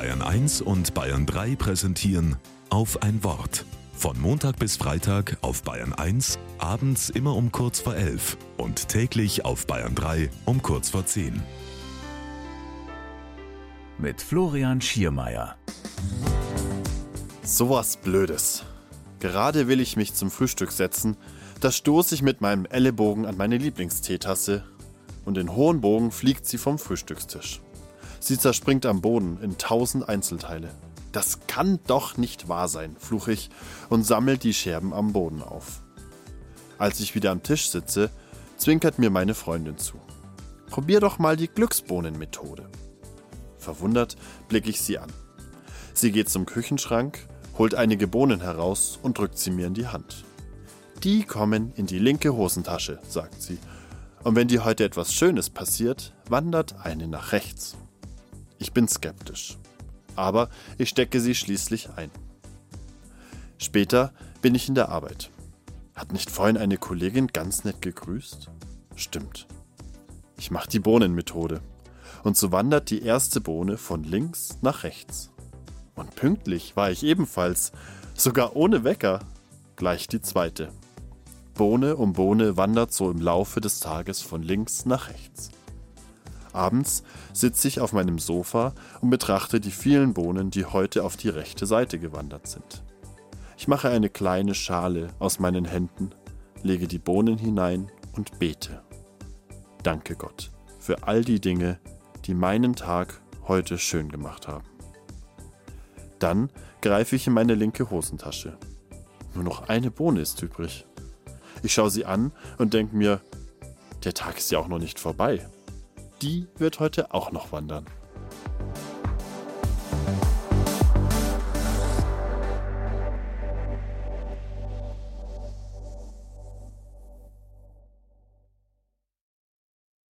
Bayern 1 und Bayern 3 präsentieren auf ein Wort. Von Montag bis Freitag auf Bayern 1, abends immer um kurz vor 11 und täglich auf Bayern 3 um kurz vor 10. Mit Florian Schiermeier. Sowas Blödes. Gerade will ich mich zum Frühstück setzen, da stoße ich mit meinem Ellenbogen an meine Lieblingsteetasse und in hohen Bogen fliegt sie vom Frühstückstisch. Sie zerspringt am Boden in tausend Einzelteile. Das kann doch nicht wahr sein, fluch ich und sammelt die Scherben am Boden auf. Als ich wieder am Tisch sitze, zwinkert mir meine Freundin zu. Probier doch mal die Glücksbohnenmethode. Verwundert blicke ich sie an. Sie geht zum Küchenschrank, holt einige Bohnen heraus und drückt sie mir in die Hand. Die kommen in die linke Hosentasche, sagt sie. Und wenn dir heute etwas Schönes passiert, wandert eine nach rechts. Ich bin skeptisch. Aber ich stecke sie schließlich ein. Später bin ich in der Arbeit. Hat nicht vorhin eine Kollegin ganz nett gegrüßt? Stimmt. Ich mache die Bohnenmethode. Und so wandert die erste Bohne von links nach rechts. Und pünktlich war ich ebenfalls, sogar ohne Wecker, gleich die zweite. Bohne um Bohne wandert so im Laufe des Tages von links nach rechts. Abends sitze ich auf meinem Sofa und betrachte die vielen Bohnen, die heute auf die rechte Seite gewandert sind. Ich mache eine kleine Schale aus meinen Händen, lege die Bohnen hinein und bete. Danke Gott für all die Dinge, die meinen Tag heute schön gemacht haben. Dann greife ich in meine linke Hosentasche. Nur noch eine Bohne ist übrig. Ich schaue sie an und denke mir, der Tag ist ja auch noch nicht vorbei. Die wird heute auch noch wandern.